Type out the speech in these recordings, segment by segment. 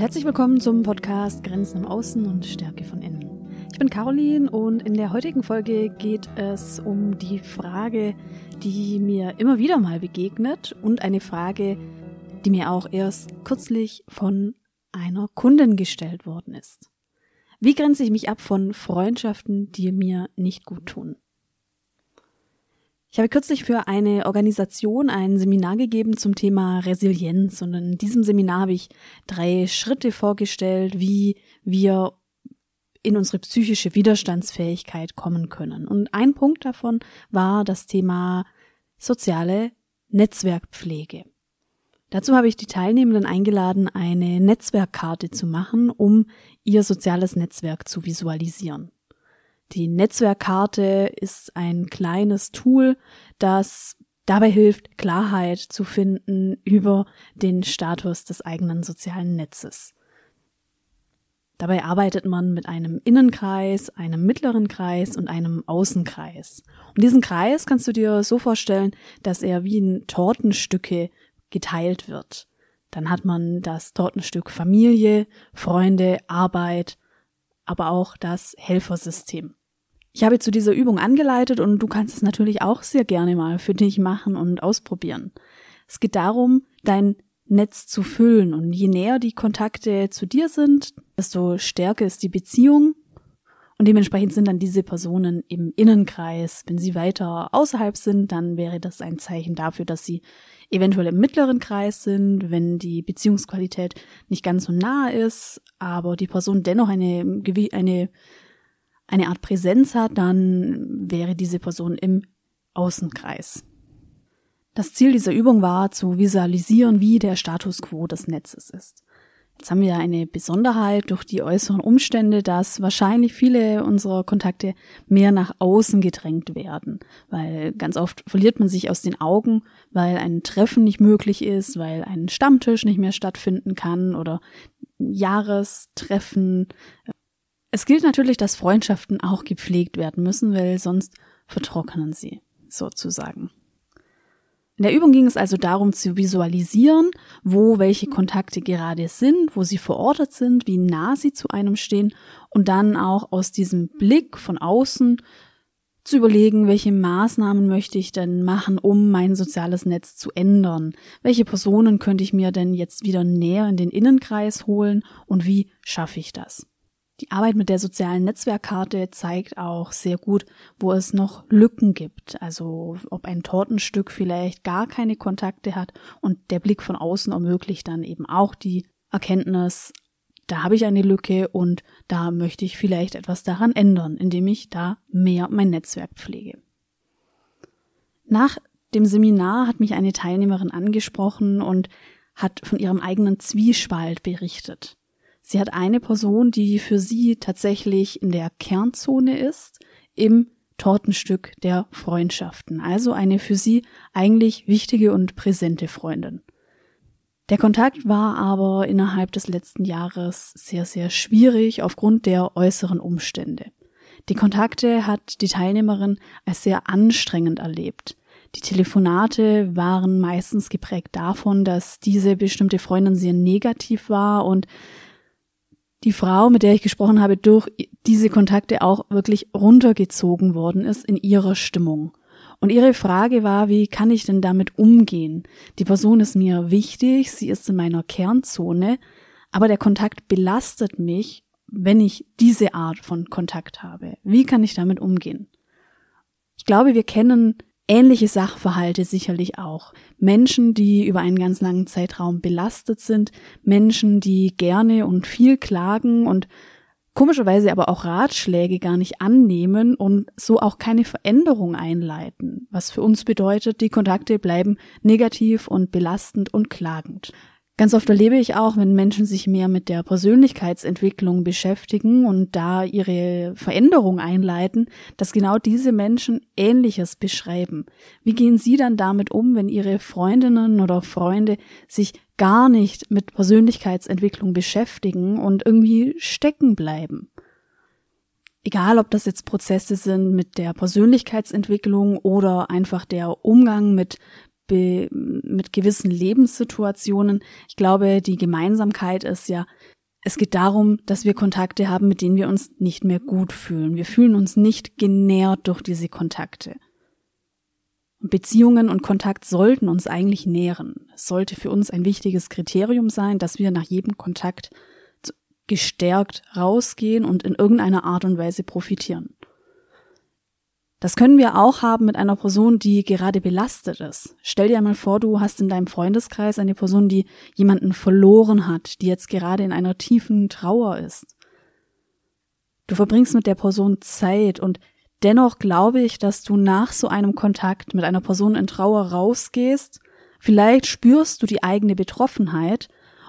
Herzlich willkommen zum Podcast Grenzen im Außen und Stärke von innen. Ich bin Caroline und in der heutigen Folge geht es um die Frage, die mir immer wieder mal begegnet und eine Frage, die mir auch erst kürzlich von einer Kundin gestellt worden ist. Wie grenze ich mich ab von Freundschaften, die mir nicht gut tun? Ich habe kürzlich für eine Organisation ein Seminar gegeben zum Thema Resilienz und in diesem Seminar habe ich drei Schritte vorgestellt, wie wir in unsere psychische Widerstandsfähigkeit kommen können. Und ein Punkt davon war das Thema soziale Netzwerkpflege. Dazu habe ich die Teilnehmenden eingeladen, eine Netzwerkkarte zu machen, um ihr soziales Netzwerk zu visualisieren. Die Netzwerkkarte ist ein kleines Tool, das dabei hilft, Klarheit zu finden über den Status des eigenen sozialen Netzes. Dabei arbeitet man mit einem Innenkreis, einem mittleren Kreis und einem Außenkreis. Und diesen Kreis kannst du dir so vorstellen, dass er wie in Tortenstücke geteilt wird. Dann hat man das Tortenstück Familie, Freunde, Arbeit, aber auch das Helfersystem. Ich habe zu dieser Übung angeleitet und du kannst es natürlich auch sehr gerne mal für dich machen und ausprobieren. Es geht darum, dein Netz zu füllen und je näher die Kontakte zu dir sind, desto stärker ist die Beziehung und dementsprechend sind dann diese Personen im Innenkreis. Wenn sie weiter außerhalb sind, dann wäre das ein Zeichen dafür, dass sie eventuell im mittleren Kreis sind, wenn die Beziehungsqualität nicht ganz so nah ist, aber die Person dennoch eine, eine eine Art Präsenz hat, dann wäre diese Person im Außenkreis. Das Ziel dieser Übung war zu visualisieren, wie der Status quo des Netzes ist. Jetzt haben wir eine Besonderheit durch die äußeren Umstände, dass wahrscheinlich viele unserer Kontakte mehr nach außen gedrängt werden, weil ganz oft verliert man sich aus den Augen, weil ein Treffen nicht möglich ist, weil ein Stammtisch nicht mehr stattfinden kann oder Jahrestreffen es gilt natürlich, dass Freundschaften auch gepflegt werden müssen, weil sonst vertrocknen sie, sozusagen. In der Übung ging es also darum zu visualisieren, wo welche Kontakte gerade sind, wo sie verortet sind, wie nah sie zu einem stehen und dann auch aus diesem Blick von außen zu überlegen, welche Maßnahmen möchte ich denn machen, um mein soziales Netz zu ändern? Welche Personen könnte ich mir denn jetzt wieder näher in den Innenkreis holen und wie schaffe ich das? Die Arbeit mit der sozialen Netzwerkkarte zeigt auch sehr gut, wo es noch Lücken gibt. Also ob ein Tortenstück vielleicht gar keine Kontakte hat und der Blick von außen ermöglicht dann eben auch die Erkenntnis, da habe ich eine Lücke und da möchte ich vielleicht etwas daran ändern, indem ich da mehr mein Netzwerk pflege. Nach dem Seminar hat mich eine Teilnehmerin angesprochen und hat von ihrem eigenen Zwiespalt berichtet. Sie hat eine Person, die für sie tatsächlich in der Kernzone ist, im Tortenstück der Freundschaften, also eine für sie eigentlich wichtige und präsente Freundin. Der Kontakt war aber innerhalb des letzten Jahres sehr, sehr schwierig aufgrund der äußeren Umstände. Die Kontakte hat die Teilnehmerin als sehr anstrengend erlebt. Die Telefonate waren meistens geprägt davon, dass diese bestimmte Freundin sehr negativ war und die Frau, mit der ich gesprochen habe, durch diese Kontakte auch wirklich runtergezogen worden ist in ihrer Stimmung. Und ihre Frage war, wie kann ich denn damit umgehen? Die Person ist mir wichtig, sie ist in meiner Kernzone, aber der Kontakt belastet mich, wenn ich diese Art von Kontakt habe. Wie kann ich damit umgehen? Ich glaube, wir kennen ähnliche Sachverhalte sicherlich auch. Menschen, die über einen ganz langen Zeitraum belastet sind, Menschen, die gerne und viel klagen und komischerweise aber auch Ratschläge gar nicht annehmen und so auch keine Veränderung einleiten, was für uns bedeutet, die Kontakte bleiben negativ und belastend und klagend. Ganz oft erlebe ich auch, wenn Menschen sich mehr mit der Persönlichkeitsentwicklung beschäftigen und da ihre Veränderung einleiten, dass genau diese Menschen Ähnliches beschreiben. Wie gehen Sie dann damit um, wenn Ihre Freundinnen oder Freunde sich gar nicht mit Persönlichkeitsentwicklung beschäftigen und irgendwie stecken bleiben? Egal, ob das jetzt Prozesse sind mit der Persönlichkeitsentwicklung oder einfach der Umgang mit mit gewissen Lebenssituationen. Ich glaube, die Gemeinsamkeit ist ja, es geht darum, dass wir Kontakte haben, mit denen wir uns nicht mehr gut fühlen. Wir fühlen uns nicht genährt durch diese Kontakte. Beziehungen und Kontakt sollten uns eigentlich nähren. Es sollte für uns ein wichtiges Kriterium sein, dass wir nach jedem Kontakt gestärkt rausgehen und in irgendeiner Art und Weise profitieren. Das können wir auch haben mit einer Person, die gerade belastet ist. Stell dir einmal vor, du hast in deinem Freundeskreis eine Person, die jemanden verloren hat, die jetzt gerade in einer tiefen Trauer ist. Du verbringst mit der Person Zeit und dennoch glaube ich, dass du nach so einem Kontakt mit einer Person in Trauer rausgehst. Vielleicht spürst du die eigene Betroffenheit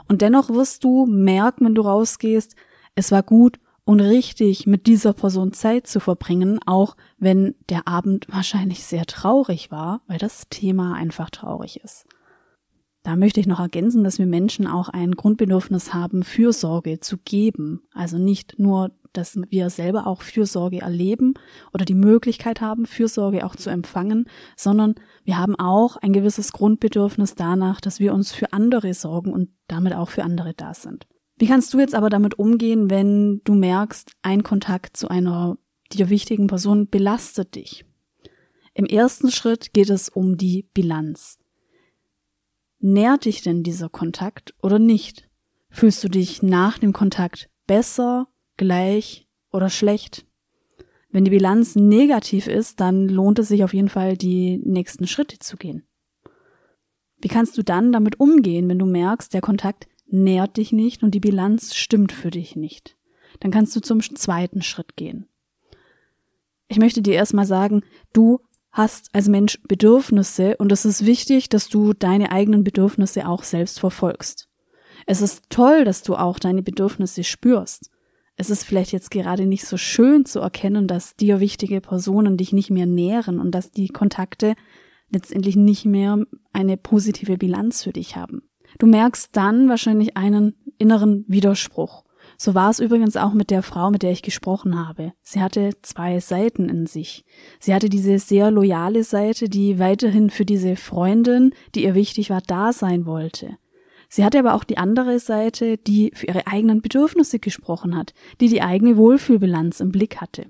und dennoch wirst du merken, wenn du rausgehst, es war gut und richtig, mit dieser Person Zeit zu verbringen, auch wenn der Abend wahrscheinlich sehr traurig war, weil das Thema einfach traurig ist. Da möchte ich noch ergänzen, dass wir Menschen auch ein Grundbedürfnis haben, Fürsorge zu geben. Also nicht nur, dass wir selber auch Fürsorge erleben oder die Möglichkeit haben, Fürsorge auch zu empfangen, sondern wir haben auch ein gewisses Grundbedürfnis danach, dass wir uns für andere sorgen und damit auch für andere da sind. Wie kannst du jetzt aber damit umgehen, wenn du merkst, ein Kontakt zu einer dir wichtigen Person belastet dich? Im ersten Schritt geht es um die Bilanz. Nährt dich denn dieser Kontakt oder nicht? Fühlst du dich nach dem Kontakt besser, gleich oder schlecht? Wenn die Bilanz negativ ist, dann lohnt es sich auf jeden Fall, die nächsten Schritte zu gehen. Wie kannst du dann damit umgehen, wenn du merkst, der Kontakt nährt dich nicht und die Bilanz stimmt für dich nicht. Dann kannst du zum zweiten Schritt gehen. Ich möchte dir erstmal sagen, du hast als Mensch Bedürfnisse und es ist wichtig, dass du deine eigenen Bedürfnisse auch selbst verfolgst. Es ist toll, dass du auch deine Bedürfnisse spürst. Es ist vielleicht jetzt gerade nicht so schön zu erkennen, dass dir wichtige Personen dich nicht mehr nähren und dass die Kontakte letztendlich nicht mehr eine positive Bilanz für dich haben. Du merkst dann wahrscheinlich einen inneren Widerspruch. So war es übrigens auch mit der Frau, mit der ich gesprochen habe. Sie hatte zwei Seiten in sich. Sie hatte diese sehr loyale Seite, die weiterhin für diese Freundin, die ihr wichtig war, da sein wollte. Sie hatte aber auch die andere Seite, die für ihre eigenen Bedürfnisse gesprochen hat, die die eigene Wohlfühlbilanz im Blick hatte.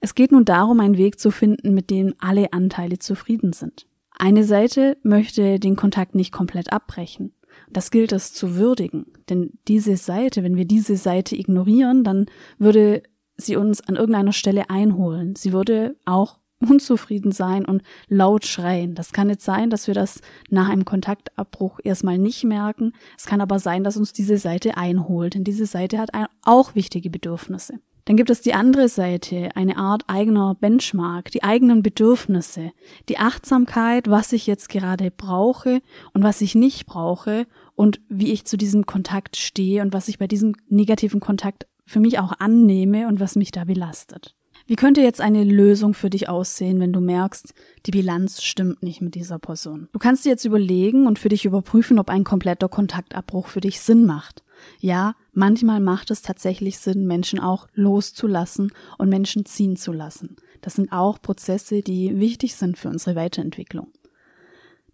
Es geht nun darum, einen Weg zu finden, mit dem alle Anteile zufrieden sind. Eine Seite möchte den Kontakt nicht komplett abbrechen. Das gilt es zu würdigen. Denn diese Seite, wenn wir diese Seite ignorieren, dann würde sie uns an irgendeiner Stelle einholen. Sie würde auch unzufrieden sein und laut schreien. Das kann jetzt sein, dass wir das nach einem Kontaktabbruch erstmal nicht merken. Es kann aber sein, dass uns diese Seite einholt, denn diese Seite hat auch wichtige Bedürfnisse. Dann gibt es die andere Seite, eine Art eigener Benchmark, die eigenen Bedürfnisse, die Achtsamkeit, was ich jetzt gerade brauche und was ich nicht brauche und wie ich zu diesem Kontakt stehe und was ich bei diesem negativen Kontakt für mich auch annehme und was mich da belastet. Wie könnte jetzt eine Lösung für dich aussehen, wenn du merkst, die Bilanz stimmt nicht mit dieser Person? Du kannst dir jetzt überlegen und für dich überprüfen, ob ein kompletter Kontaktabbruch für dich Sinn macht. Ja, manchmal macht es tatsächlich Sinn, Menschen auch loszulassen und Menschen ziehen zu lassen. Das sind auch Prozesse, die wichtig sind für unsere Weiterentwicklung.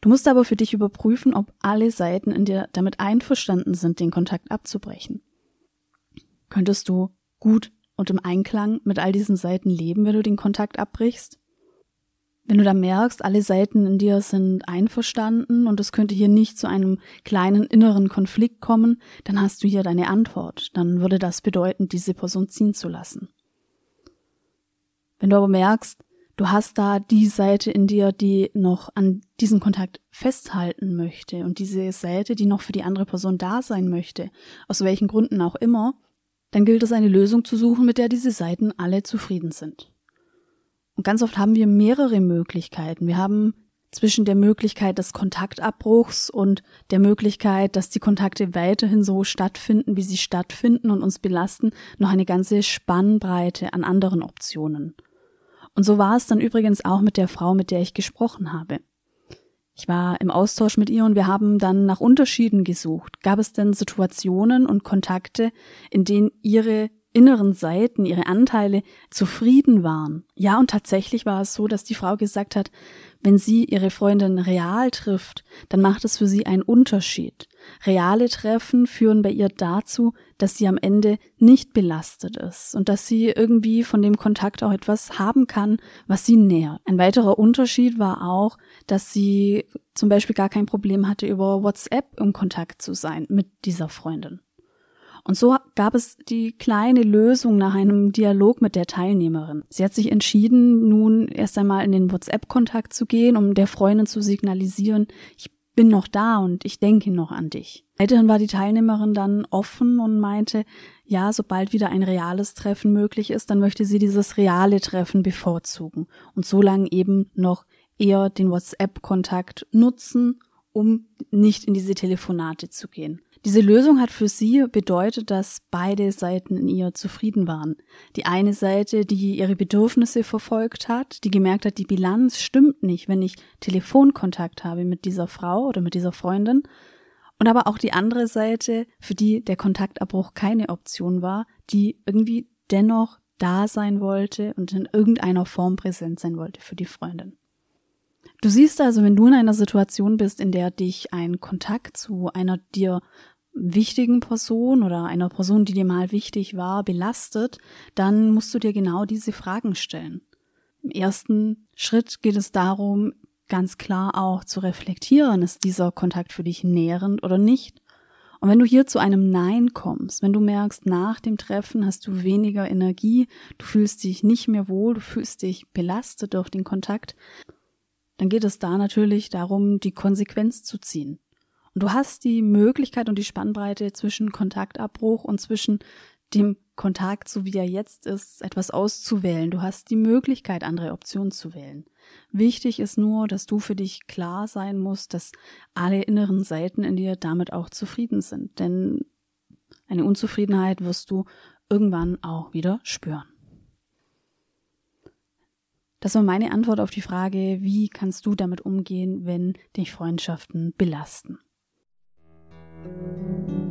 Du musst aber für dich überprüfen, ob alle Seiten in dir damit einverstanden sind, den Kontakt abzubrechen. Könntest du gut und im Einklang mit all diesen Seiten leben, wenn du den Kontakt abbrichst? Wenn du da merkst, alle Seiten in dir sind einverstanden und es könnte hier nicht zu einem kleinen inneren Konflikt kommen, dann hast du hier deine Antwort. Dann würde das bedeuten, diese Person ziehen zu lassen. Wenn du aber merkst, du hast da die Seite in dir, die noch an diesem Kontakt festhalten möchte und diese Seite, die noch für die andere Person da sein möchte, aus welchen Gründen auch immer, dann gilt es eine Lösung zu suchen, mit der diese Seiten alle zufrieden sind. Und ganz oft haben wir mehrere Möglichkeiten. Wir haben zwischen der Möglichkeit des Kontaktabbruchs und der Möglichkeit, dass die Kontakte weiterhin so stattfinden, wie sie stattfinden und uns belasten, noch eine ganze Spannbreite an anderen Optionen. Und so war es dann übrigens auch mit der Frau, mit der ich gesprochen habe. Ich war im Austausch mit ihr und wir haben dann nach Unterschieden gesucht. Gab es denn Situationen und Kontakte, in denen ihre inneren Seiten, ihre Anteile zufrieden waren? Ja, und tatsächlich war es so, dass die Frau gesagt hat, wenn sie ihre Freundin real trifft, dann macht es für sie einen Unterschied. Reale Treffen führen bei ihr dazu, dass sie am Ende nicht belastet ist und dass sie irgendwie von dem Kontakt auch etwas haben kann, was sie nährt. Ein weiterer Unterschied war auch, dass sie zum Beispiel gar kein Problem hatte, über WhatsApp im Kontakt zu sein mit dieser Freundin. Und so gab es die kleine Lösung nach einem Dialog mit der Teilnehmerin. Sie hat sich entschieden, nun erst einmal in den WhatsApp-Kontakt zu gehen, um der Freundin zu signalisieren, ich bin noch da und ich denke noch an dich. Weiterhin war die Teilnehmerin dann offen und meinte, ja, sobald wieder ein reales Treffen möglich ist, dann möchte sie dieses reale Treffen bevorzugen und so lange eben noch eher den WhatsApp-Kontakt nutzen, um nicht in diese Telefonate zu gehen. Diese Lösung hat für sie bedeutet, dass beide Seiten in ihr zufrieden waren. Die eine Seite, die ihre Bedürfnisse verfolgt hat, die gemerkt hat, die Bilanz stimmt nicht, wenn ich Telefonkontakt habe mit dieser Frau oder mit dieser Freundin. Und aber auch die andere Seite, für die der Kontaktabbruch keine Option war, die irgendwie dennoch da sein wollte und in irgendeiner Form präsent sein wollte für die Freundin. Du siehst also, wenn du in einer Situation bist, in der dich ein Kontakt zu einer dir wichtigen Person oder einer Person, die dir mal wichtig war, belastet, dann musst du dir genau diese Fragen stellen. Im ersten Schritt geht es darum, ganz klar auch zu reflektieren, ist dieser Kontakt für dich nährend oder nicht. Und wenn du hier zu einem Nein kommst, wenn du merkst, nach dem Treffen hast du weniger Energie, du fühlst dich nicht mehr wohl, du fühlst dich belastet durch den Kontakt, dann geht es da natürlich darum, die Konsequenz zu ziehen. Und du hast die Möglichkeit und die Spannbreite zwischen Kontaktabbruch und zwischen dem Kontakt, so wie er jetzt ist, etwas auszuwählen. Du hast die Möglichkeit, andere Optionen zu wählen. Wichtig ist nur, dass du für dich klar sein musst, dass alle inneren Seiten in dir damit auch zufrieden sind. Denn eine Unzufriedenheit wirst du irgendwann auch wieder spüren. Das war meine Antwort auf die Frage, wie kannst du damit umgehen, wenn dich Freundschaften belasten. thank you